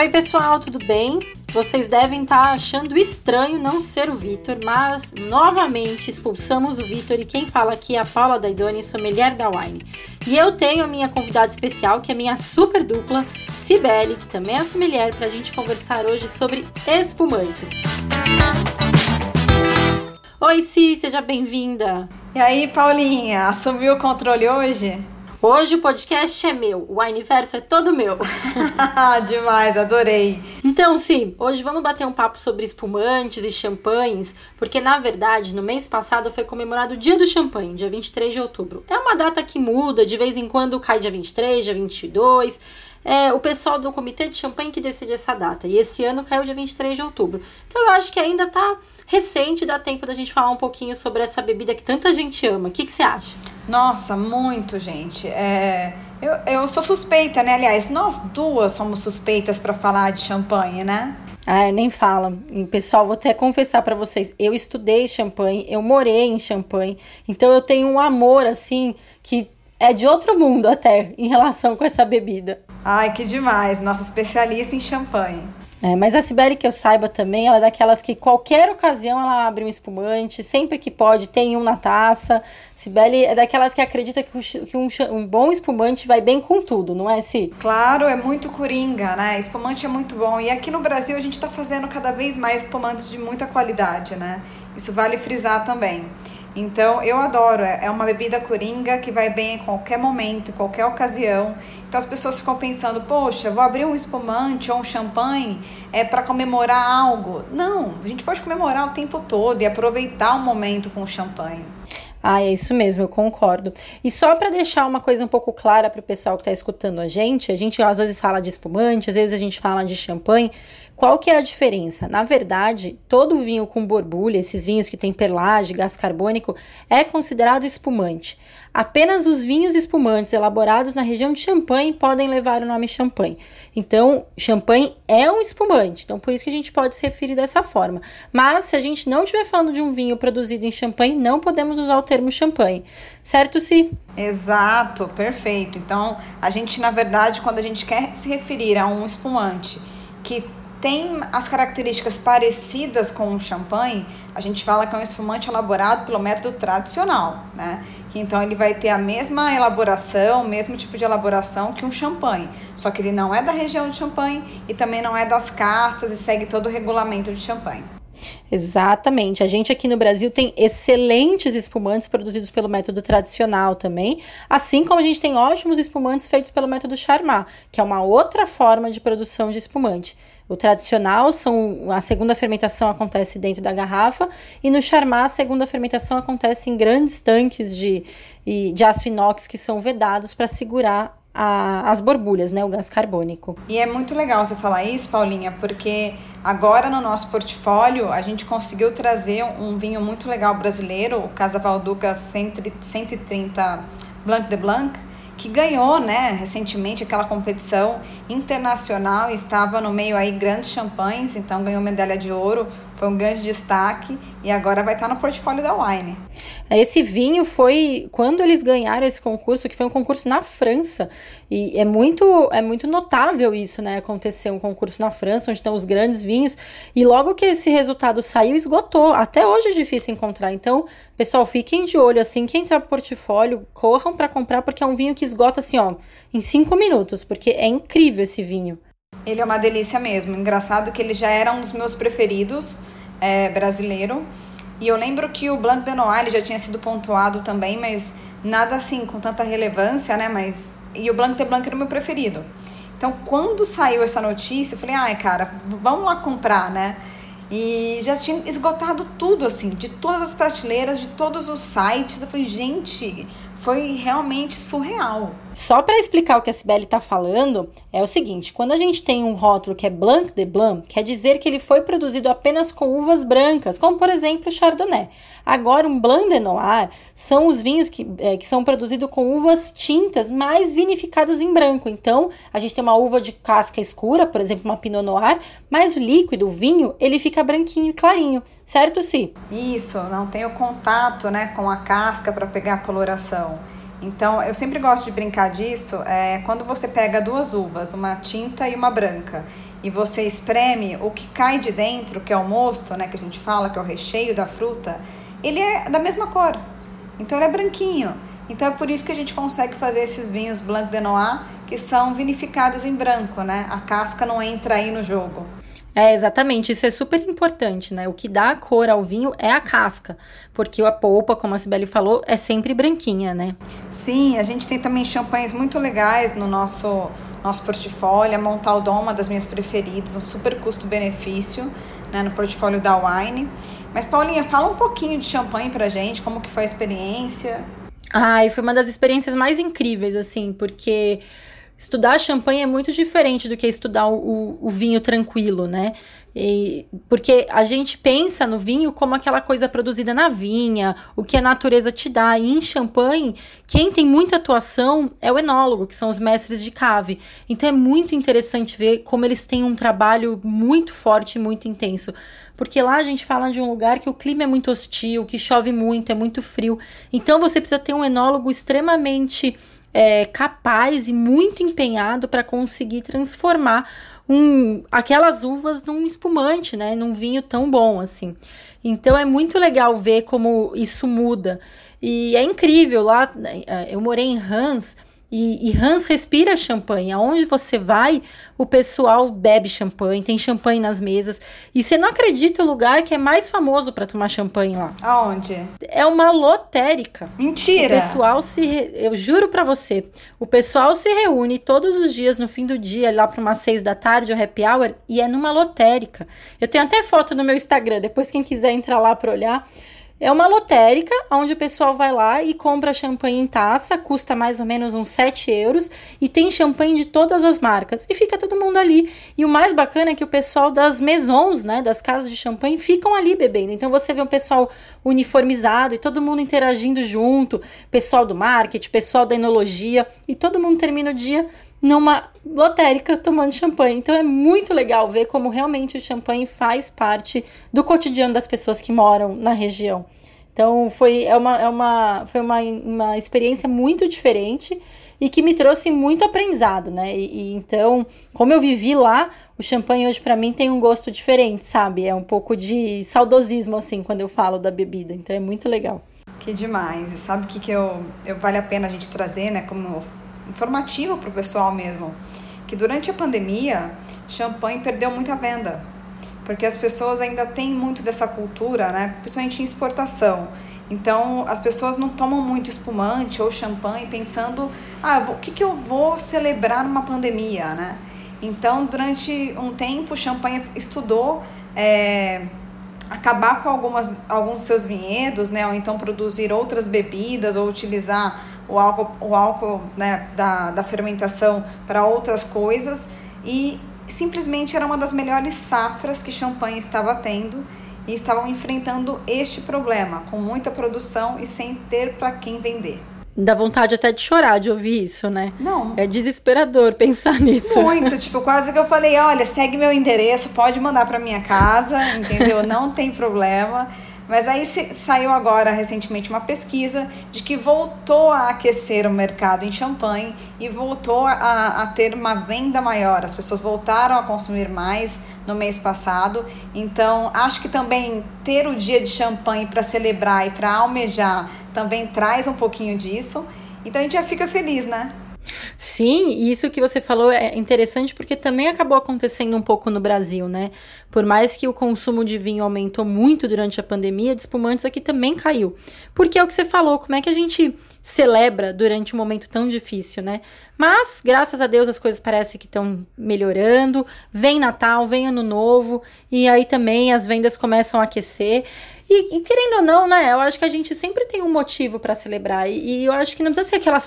Oi, pessoal, tudo bem? Vocês devem estar tá achando estranho não ser o Vitor, mas novamente expulsamos o Vitor e quem fala aqui é a Paula Daidoni, sommelier da Wine. E eu tenho a minha convidada especial, que é minha super dupla, Cibele, que também é sommelier, para a gente conversar hoje sobre espumantes. Oi, Si, seja bem-vinda. E aí, Paulinha, assumiu o controle hoje? Hoje o podcast é meu, o Universo é todo meu. Demais, adorei. Então, sim, hoje vamos bater um papo sobre espumantes e champanhes, porque na verdade, no mês passado foi comemorado o Dia do Champanhe, dia 23 de outubro. É uma data que muda, de vez em quando cai dia 23, dia 22 é o pessoal do Comitê de Champanhe que decide essa data. E esse ano caiu dia 23 de outubro. Então eu acho que ainda tá recente, dá tempo da gente falar um pouquinho sobre essa bebida que tanta gente ama. O que, que você acha? Nossa, muito, gente. É, eu, eu sou suspeita, né? Aliás, nós duas somos suspeitas para falar de champanhe, né? Ah, nem fala. E, pessoal, vou até confessar para vocês, eu estudei champanhe, eu morei em champanhe, então eu tenho um amor assim que é de outro mundo até em relação com essa bebida. Ai, que demais. Nossa especialista em champanhe. É, mas a Sibeli, que eu saiba também, ela é daquelas que qualquer ocasião ela abre um espumante, sempre que pode tem um na taça. Sibeli é daquelas que acredita que, um, um, bom espumante vai bem com tudo, não é, Si? Claro, é muito coringa, né? Espumante é muito bom. E aqui no Brasil a gente está fazendo cada vez mais espumantes de muita qualidade, né? Isso vale frisar também. Então eu adoro, é, é uma bebida coringa que vai bem em qualquer momento, em qualquer ocasião. Então as pessoas ficam pensando, poxa, vou abrir um espumante ou um champanhe é para comemorar algo. Não, a gente pode comemorar o tempo todo e aproveitar o momento com o champanhe. Ah, é isso mesmo, eu concordo. E só para deixar uma coisa um pouco clara para o pessoal que está escutando a gente, a gente às vezes fala de espumante, às vezes a gente fala de champanhe. Qual que é a diferença? Na verdade, todo vinho com borbulha, esses vinhos que tem perlage, gás carbônico, é considerado espumante. Apenas os vinhos espumantes elaborados na região de Champagne podem levar o nome champanhe. Então, champanhe é um espumante, então por isso que a gente pode se referir dessa forma. Mas se a gente não estiver falando de um vinho produzido em Champagne, não podemos usar o termo champanhe. Certo, Si? Exato, perfeito. Então, a gente, na verdade, quando a gente quer se referir a um espumante que tem as características parecidas com o champanhe, a gente fala que é um espumante elaborado pelo método tradicional, né? Então ele vai ter a mesma elaboração, o mesmo tipo de elaboração que um champanhe, só que ele não é da região de champanhe e também não é das castas e segue todo o regulamento de champanhe. Exatamente. A gente aqui no Brasil tem excelentes espumantes produzidos pelo método tradicional também, assim como a gente tem ótimos espumantes feitos pelo método Charmat, que é uma outra forma de produção de espumante. O tradicional são a segunda fermentação acontece dentro da garrafa e no Charmat a segunda fermentação acontece em grandes tanques de, de aço inox que são vedados para segurar a, as borbulhas, né, o gás carbônico. E é muito legal você falar isso, Paulinha, porque agora no nosso portfólio a gente conseguiu trazer um vinho muito legal brasileiro, o Casa Valduca 130 Blanc de Blanc, que ganhou, né, recentemente aquela competição internacional, estava no meio aí grandes champanhes, então ganhou medalha de ouro, foi um grande destaque e agora vai estar no portfólio da Wine. Esse vinho foi quando eles ganharam esse concurso, que foi um concurso na França. E é muito, é muito notável isso, né? Acontecer um concurso na França, onde estão os grandes vinhos. E logo que esse resultado saiu, esgotou. Até hoje é difícil encontrar. Então, pessoal, fiquem de olho. Assim que entrar pro portfólio, corram para comprar, porque é um vinho que esgota assim, ó, em cinco minutos. Porque é incrível esse vinho. Ele é uma delícia mesmo. Engraçado que ele já era um dos meus preferidos é, brasileiro. E eu lembro que o Blanc de Noir já tinha sido pontuado também, mas nada assim com tanta relevância, né? Mas e o Blanc de Blanc era o meu preferido. Então, quando saiu essa notícia, eu falei: "Ai, cara, vamos lá comprar, né?" E já tinha esgotado tudo assim, de todas as prateleiras, de todos os sites. Eu falei: "Gente, foi realmente surreal. Só para explicar o que a Sibeli está falando, é o seguinte: quando a gente tem um rótulo que é Blanc de Blanc, quer dizer que ele foi produzido apenas com uvas brancas, como por exemplo o Chardonnay. Agora, um Blanc de Noir são os vinhos que, é, que são produzidos com uvas tintas, mais vinificados em branco. Então, a gente tem uma uva de casca escura, por exemplo, uma Pinot Noir, mas o líquido, o vinho, ele fica branquinho e clarinho, certo, Si? Isso, não tem o contato né, com a casca para pegar a coloração. Então, eu sempre gosto de brincar disso, é, quando você pega duas uvas, uma tinta e uma branca, e você espreme, o que cai de dentro, que é o mosto, né, que a gente fala, que é o recheio da fruta, ele é da mesma cor. Então ele é branquinho. Então é por isso que a gente consegue fazer esses vinhos Blanc de Noir que são vinificados em branco, né? A casca não entra aí no jogo. É, exatamente, isso é super importante, né? O que dá cor ao vinho é a casca, porque a polpa, como a Sibeli falou, é sempre branquinha, né? Sim, a gente tem também champanhes muito legais no nosso, nosso portfólio. A Montaldon, uma das minhas preferidas, um super custo-benefício né, no portfólio da Wine. Mas, Paulinha, fala um pouquinho de champanhe pra gente, como que foi a experiência? Ai, foi uma das experiências mais incríveis, assim, porque estudar champanhe é muito diferente do que estudar o, o vinho tranquilo, né? E, porque a gente pensa no vinho como aquela coisa produzida na vinha, o que a natureza te dá. E em champanhe, quem tem muita atuação é o enólogo, que são os mestres de cave. Então é muito interessante ver como eles têm um trabalho muito forte e muito intenso. Porque lá a gente fala de um lugar que o clima é muito hostil, que chove muito, é muito frio. Então você precisa ter um enólogo extremamente é, capaz e muito empenhado para conseguir transformar um, aquelas uvas num espumante, né? Num vinho tão bom assim. Então é muito legal ver como isso muda. E é incrível lá. É, eu morei em Hans e, e, Hans respira champanhe. Aonde você vai, o pessoal bebe champanhe, tem champanhe nas mesas. E você não acredita o lugar que é mais famoso para tomar champanhe lá. Aonde? É uma lotérica. Mentira! O pessoal se. Re... Eu juro para você. O pessoal se reúne todos os dias no fim do dia, lá para umas seis da tarde, o happy hour, e é numa lotérica. Eu tenho até foto no meu Instagram, depois quem quiser entrar lá para olhar. É uma lotérica onde o pessoal vai lá e compra champanhe em taça, custa mais ou menos uns 7 euros e tem champanhe de todas as marcas. E fica todo mundo ali. E o mais bacana é que o pessoal das maisons, né, das casas de champanhe, ficam ali bebendo. Então você vê um pessoal uniformizado e todo mundo interagindo junto, pessoal do marketing, pessoal da enologia, e todo mundo termina o dia numa lotérica tomando champanhe. Então é muito legal ver como realmente o champanhe faz parte do cotidiano das pessoas que moram na região. Então foi, é uma, é uma, foi uma, uma experiência muito diferente e que me trouxe muito aprendizado, né? E, e então, como eu vivi lá, o champanhe hoje para mim tem um gosto diferente, sabe? É um pouco de saudosismo assim quando eu falo da bebida. Então é muito legal. Que demais. E sabe o que, que eu, eu vale a pena a gente trazer, né? Como informativo para o pessoal mesmo, que durante a pandemia, champanhe perdeu muita venda, porque as pessoas ainda têm muito dessa cultura, né, principalmente em exportação. Então, as pessoas não tomam muito espumante ou champanhe pensando, ah, o que, que eu vou celebrar numa pandemia, né? Então, durante um tempo, champanhe estudou é, acabar com algumas, alguns seus vinhedos, né? Ou então produzir outras bebidas ou utilizar o álcool, o álcool né, da, da fermentação para outras coisas e simplesmente era uma das melhores safras que champanhe estava tendo e estavam enfrentando este problema com muita produção e sem ter para quem vender. Dá vontade até de chorar de ouvir isso, né? Não. É desesperador pensar nisso. Muito, tipo, quase que eu falei, olha, segue meu endereço, pode mandar para minha casa, entendeu? Não tem problema. Mas aí saiu agora recentemente uma pesquisa de que voltou a aquecer o mercado em champanhe e voltou a, a ter uma venda maior. As pessoas voltaram a consumir mais no mês passado. Então, acho que também ter o dia de champanhe para celebrar e para almejar também traz um pouquinho disso. Então a gente já fica feliz, né? Sim, e isso que você falou é interessante porque também acabou acontecendo um pouco no Brasil, né? Por mais que o consumo de vinho aumentou muito durante a pandemia, de espumantes aqui também caiu. Porque é o que você falou, como é que a gente celebra durante um momento tão difícil, né? Mas, graças a Deus, as coisas parecem que estão melhorando. Vem Natal, vem Ano Novo, e aí também as vendas começam a aquecer. E, e querendo ou não, né? Eu acho que a gente sempre tem um motivo para celebrar. E, e eu acho que não precisa ser aquela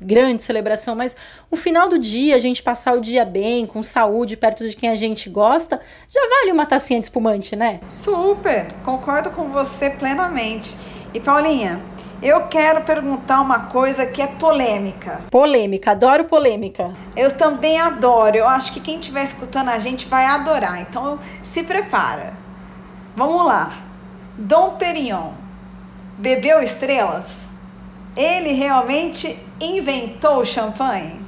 grande celebração, mas o final do dia, a gente passar o dia bem, com saúde, perto de quem a gente gosta, já vale uma tacinha de espumante, né? Super, concordo com você plenamente. E Paulinha, eu quero perguntar uma coisa que é polêmica. Polêmica, adoro polêmica. Eu também adoro. Eu acho que quem estiver escutando a gente vai adorar. Então se prepara. Vamos lá. Dom Perignon bebeu estrelas? Ele realmente inventou o champanhe?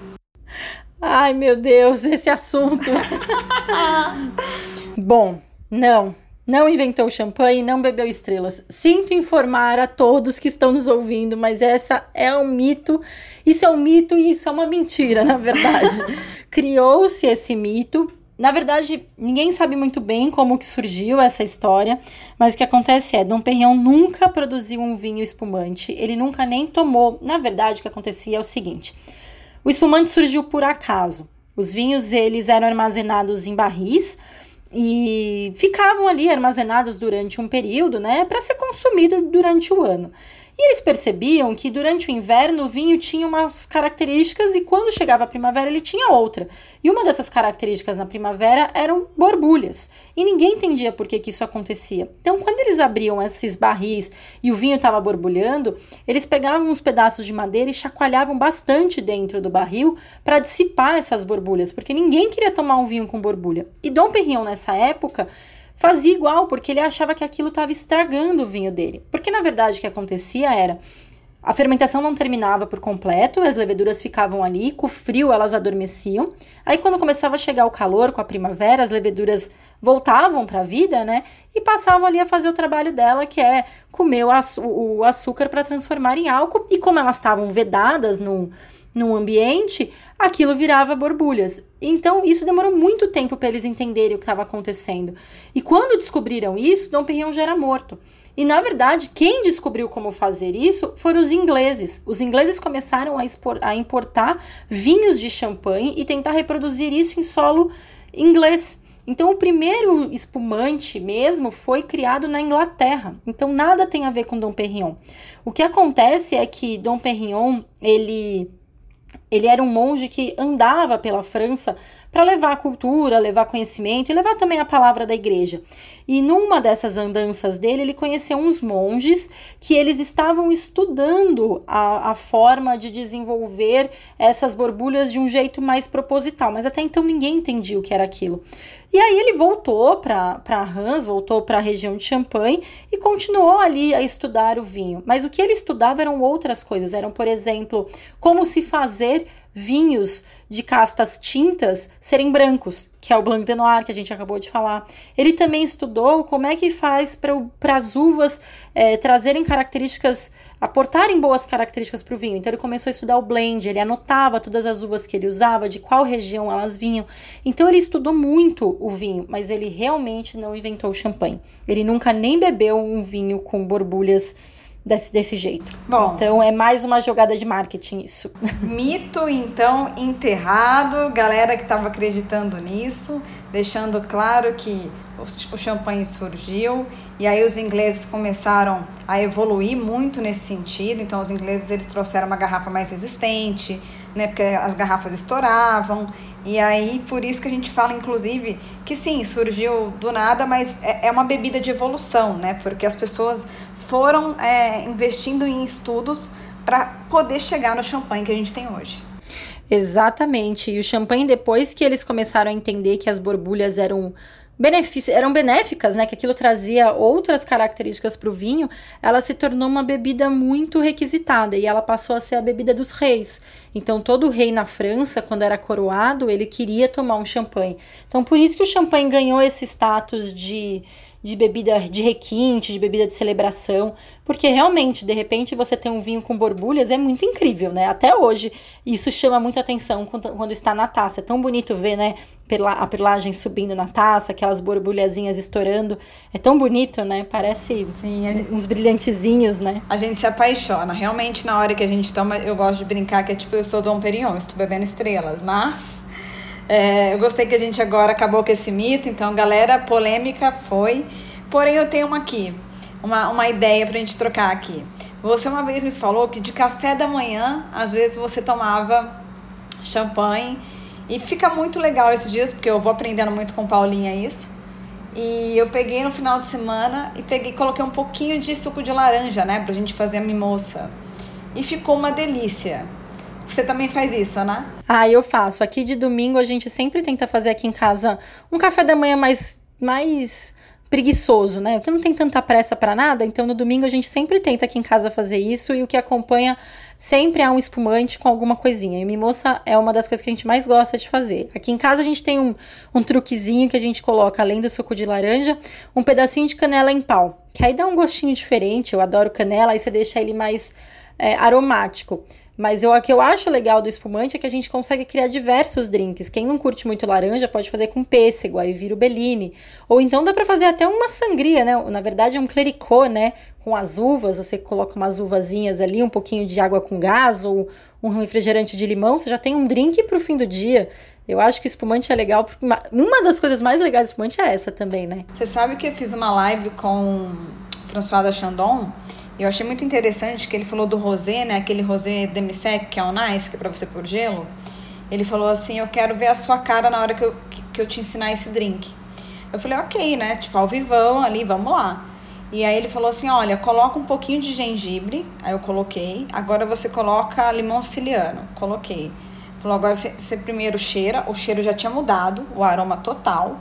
Ai, meu Deus, esse assunto. Bom, não. Não inventou champanhe, não bebeu estrelas. Sinto informar a todos que estão nos ouvindo, mas essa é um mito. Isso é um mito e isso é uma mentira, na verdade. Criou-se esse mito. Na verdade, ninguém sabe muito bem como que surgiu essa história, mas o que acontece é, Dom Perignon nunca produziu um vinho espumante, ele nunca nem tomou. Na verdade, o que acontecia é o seguinte: o espumante surgiu por acaso. Os vinhos eles eram armazenados em barris e ficavam ali armazenados durante um período, né, para ser consumido durante o ano. E eles percebiam que durante o inverno o vinho tinha umas características e quando chegava a primavera ele tinha outra. E uma dessas características na primavera eram borbulhas. E ninguém entendia por que, que isso acontecia. Então, quando eles abriam esses barris e o vinho estava borbulhando, eles pegavam uns pedaços de madeira e chacoalhavam bastante dentro do barril para dissipar essas borbulhas, porque ninguém queria tomar um vinho com borbulha. E Dom Perignon, nessa época, fazia igual, porque ele achava que aquilo estava estragando o vinho dele. Porque na verdade o que acontecia era a fermentação não terminava por completo, as leveduras ficavam ali, com o frio elas adormeciam. Aí quando começava a chegar o calor com a primavera, as leveduras voltavam para a vida, né? E passavam ali a fazer o trabalho dela, que é comer o açúcar para transformar em álcool. E como elas estavam vedadas num, num ambiente, aquilo virava borbulhas. Então, isso demorou muito tempo para eles entenderem o que estava acontecendo. E quando descobriram isso, Dom Perignon já era morto. E na verdade, quem descobriu como fazer isso foram os ingleses. Os ingleses começaram a, expor, a importar vinhos de champanhe e tentar reproduzir isso em solo inglês. Então, o primeiro espumante mesmo foi criado na Inglaterra. Então, nada tem a ver com Dom Perignon. O que acontece é que Dom Perignon, ele ele era um monge que andava pela França para levar cultura, levar conhecimento e levar também a palavra da igreja. E numa dessas andanças dele, ele conheceu uns monges que eles estavam estudando a, a forma de desenvolver essas borbulhas de um jeito mais proposital, mas até então ninguém entendia o que era aquilo. E aí ele voltou para Reims, voltou para a região de Champagne e continuou ali a estudar o vinho. Mas o que ele estudava eram outras coisas, eram, por exemplo, como se fazer vinhos de castas tintas serem brancos, que é o Blanc de Noir, que a gente acabou de falar. Ele também estudou como é que faz para as uvas é, trazerem características, aportarem boas características para o vinho. Então ele começou a estudar o blend, ele anotava todas as uvas que ele usava, de qual região elas vinham. Então ele estudou muito o vinho, mas ele realmente não inventou o champanhe. Ele nunca nem bebeu um vinho com borbulhas desse, desse jeito. Bom, então é mais uma jogada de marketing isso. Mito então enterrado, galera que estava acreditando nisso, deixando claro que o, o champanhe surgiu e aí os ingleses começaram a evoluir muito nesse sentido. Então os ingleses eles trouxeram uma garrafa mais resistente, né, porque as garrafas estouravam. E aí, por isso que a gente fala, inclusive, que sim, surgiu do nada, mas é, é uma bebida de evolução, né? Porque as pessoas foram é, investindo em estudos para poder chegar no champanhe que a gente tem hoje. Exatamente. E o champanhe, depois que eles começaram a entender que as borbulhas eram eram benéficas, né? Que aquilo trazia outras características para o vinho, ela se tornou uma bebida muito requisitada e ela passou a ser a bebida dos reis. Então, todo rei na França, quando era coroado, ele queria tomar um champanhe. Então, por isso que o champanhe ganhou esse status de de bebida de requinte, de bebida de celebração, porque realmente, de repente, você tem um vinho com borbulhas, é muito incrível, né? Até hoje, isso chama muita atenção quando, quando está na taça. É tão bonito ver, né, a perlagem subindo na taça, aquelas borbulhazinhas estourando. É tão bonito, né? Parece Sim, é... uns brilhantezinhos, né? A gente se apaixona. Realmente, na hora que a gente toma, eu gosto de brincar que é tipo, eu sou Dom Perignon, estou bebendo estrelas, mas é, eu gostei que a gente agora acabou com esse mito, então, galera, polêmica foi. Porém, eu tenho uma aqui, uma, uma ideia pra gente trocar aqui. Você uma vez me falou que de café da manhã, às vezes você tomava champanhe. E fica muito legal esses dias, porque eu vou aprendendo muito com Paulinha isso. E eu peguei no final de semana e peguei coloquei um pouquinho de suco de laranja, né, pra gente fazer a mimoça. E ficou uma delícia. Você também faz isso, né? Ah, eu faço. Aqui de domingo a gente sempre tenta fazer aqui em casa um café da manhã mais mais preguiçoso, né? Porque não tem tanta pressa para nada, então no domingo a gente sempre tenta aqui em casa fazer isso e o que acompanha sempre é um espumante com alguma coisinha. E mimoça é uma das coisas que a gente mais gosta de fazer. Aqui em casa a gente tem um, um truquezinho que a gente coloca, além do suco de laranja, um pedacinho de canela em pau. Que aí dá um gostinho diferente. Eu adoro canela, aí você deixa ele mais é, aromático. Mas eu, o que eu acho legal do espumante é que a gente consegue criar diversos drinks. Quem não curte muito laranja pode fazer com pêssego, aí vira o Bellini. Ou então dá para fazer até uma sangria, né? Na verdade é um clericot, né? Com as uvas, você coloca umas uvazinhas ali, um pouquinho de água com gás ou um refrigerante de limão, você já tem um drink pro fim do dia. Eu acho que espumante é legal, porque uma das coisas mais legais do espumante é essa também, né? Você sabe que eu fiz uma live com François da Chandon eu achei muito interessante que ele falou do rosé, né? Aquele rosé demi-sec, que é o nice, que é pra você pôr gelo. Ele falou assim, eu quero ver a sua cara na hora que eu, que eu te ensinar esse drink. Eu falei, ok, né? Tipo, ao vivão ali, vamos lá. E aí ele falou assim, olha, coloca um pouquinho de gengibre. Aí eu coloquei. Agora você coloca limão siciliano. Coloquei. Falou, agora você, você primeiro cheira. O cheiro já tinha mudado, o aroma total.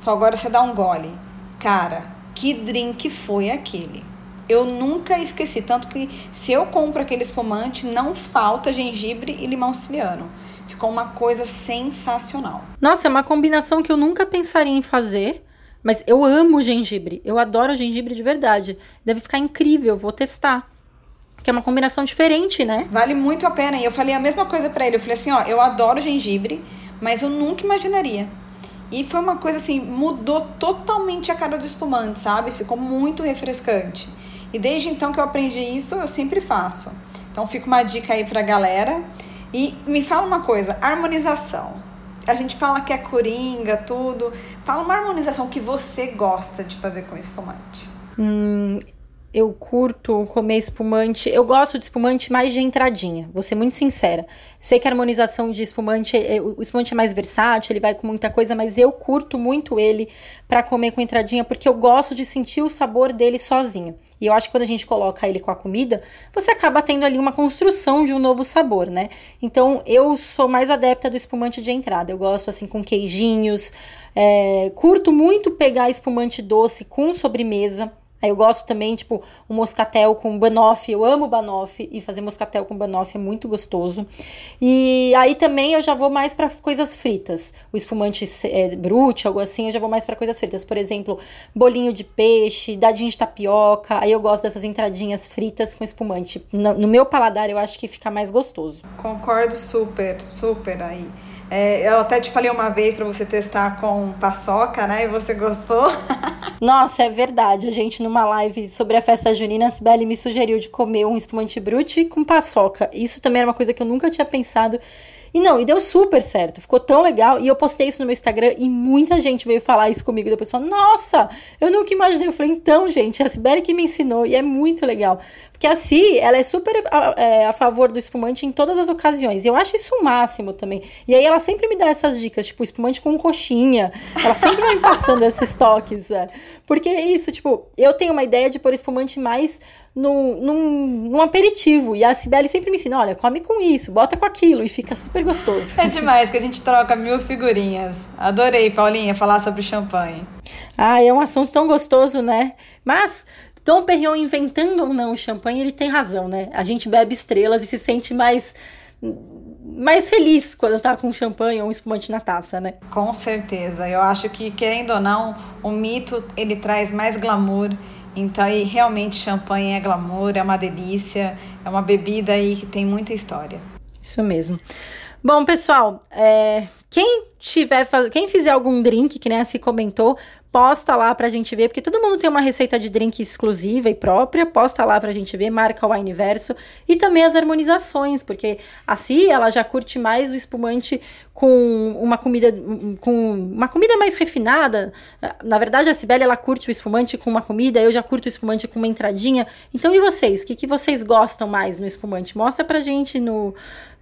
Falou, agora você dá um gole. Cara, que drink foi aquele? Eu nunca esqueci. Tanto que se eu compro aquele espumante, não falta gengibre e limão siciliano. Ficou uma coisa sensacional. Nossa, é uma combinação que eu nunca pensaria em fazer. Mas eu amo gengibre. Eu adoro gengibre de verdade. Deve ficar incrível, vou testar. Que é uma combinação diferente, né? Vale muito a pena. E eu falei a mesma coisa para ele. Eu falei assim, ó, eu adoro gengibre, mas eu nunca imaginaria. E foi uma coisa assim, mudou totalmente a cara do espumante, sabe? Ficou muito refrescante. E desde então que eu aprendi isso, eu sempre faço. Então fica uma dica aí pra galera. E me fala uma coisa, harmonização. A gente fala que é coringa, tudo. Fala uma harmonização que você gosta de fazer com espumante. Hum, eu curto comer espumante. Eu gosto de espumante mais de entradinha, vou ser muito sincera. Sei que a harmonização de espumante, é, o espumante é mais versátil, ele vai com muita coisa, mas eu curto muito ele para comer com entradinha porque eu gosto de sentir o sabor dele sozinho. E eu acho que quando a gente coloca ele com a comida, você acaba tendo ali uma construção de um novo sabor, né? Então eu sou mais adepta do espumante de entrada. Eu gosto assim com queijinhos. É, curto muito pegar espumante doce com sobremesa. Aí eu gosto também, tipo, o moscatel com banoffee. Eu amo banoffee e fazer moscatel com banoffee é muito gostoso. E aí também eu já vou mais para coisas fritas. O espumante é, brute, algo assim, eu já vou mais para coisas fritas. Por exemplo, bolinho de peixe, dadinho de tapioca. Aí eu gosto dessas entradinhas fritas com espumante. No, no meu paladar eu acho que fica mais gostoso. Concordo super, super aí. É, eu até te falei uma vez para você testar com paçoca, né? E você gostou? Nossa, é verdade. A gente, numa live sobre a festa junina, a Sibeli me sugeriu de comer um espumante brute com paçoca. Isso também era uma coisa que eu nunca tinha pensado. E não, e deu super certo, ficou tão legal. E eu postei isso no meu Instagram e muita gente veio falar isso comigo. Depois falou: Nossa, eu nunca imaginei. Eu falei: Então, gente, a Sibeli que me ensinou e é muito legal. Porque a Si, ela é super a, é, a favor do espumante em todas as ocasiões. E eu acho isso o máximo também. E aí ela sempre me dá essas dicas, tipo, espumante com coxinha. Ela sempre vai me passando esses toques. É. Porque é isso, tipo, eu tenho uma ideia de pôr espumante mais num, num, num aperitivo. E a Sibeli sempre me ensina: olha, come com isso, bota com aquilo. E fica super gostoso. É demais que a gente troca mil figurinhas. Adorei, Paulinha, falar sobre champanhe. Ah, é um assunto tão gostoso, né? Mas Dom Perignon inventando ou não o champanhe, ele tem razão, né? A gente bebe estrelas e se sente mais mais feliz quando tá com champanhe ou um espumante na taça, né? Com certeza. Eu acho que querendo ou não, o mito ele traz mais glamour. Então, aí, realmente champanhe é glamour, é uma delícia, é uma bebida aí que tem muita história. Isso mesmo. Bom, pessoal, é, quem tiver, quem fizer algum drink, que nem se comentou, posta lá pra gente ver, porque todo mundo tem uma receita de drink exclusiva e própria, posta lá pra gente ver, marca o Wineverso e também as harmonizações, porque assim ela já curte mais o espumante com uma comida com uma comida mais refinada. Na verdade, a Cibele ela curte o espumante com uma comida, eu já curto o espumante com uma entradinha. Então, e vocês? O que, que vocês gostam mais no espumante? Mostra pra gente no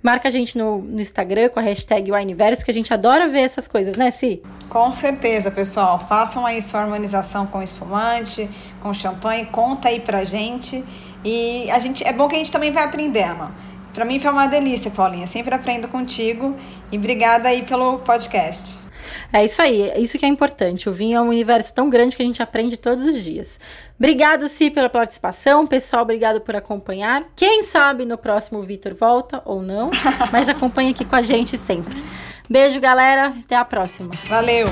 Marca a gente no, no Instagram com a hashtag Wineverso, que a gente adora ver essas coisas, né, Si? Com certeza, pessoal. Façam aí sua harmonização com espumante, com champanhe, conta aí pra gente. E a gente é bom que a gente também vai aprendendo. Para mim foi uma delícia, Paulinha. Sempre aprendo contigo. E obrigada aí pelo podcast. É isso aí, é isso que é importante. O vinho é um universo tão grande que a gente aprende todos os dias. Obrigado, Si, pela participação. Pessoal, obrigado por acompanhar. Quem sabe no próximo Vitor volta ou não, mas acompanhe aqui com a gente sempre. Beijo, galera. Até a próxima. Valeu!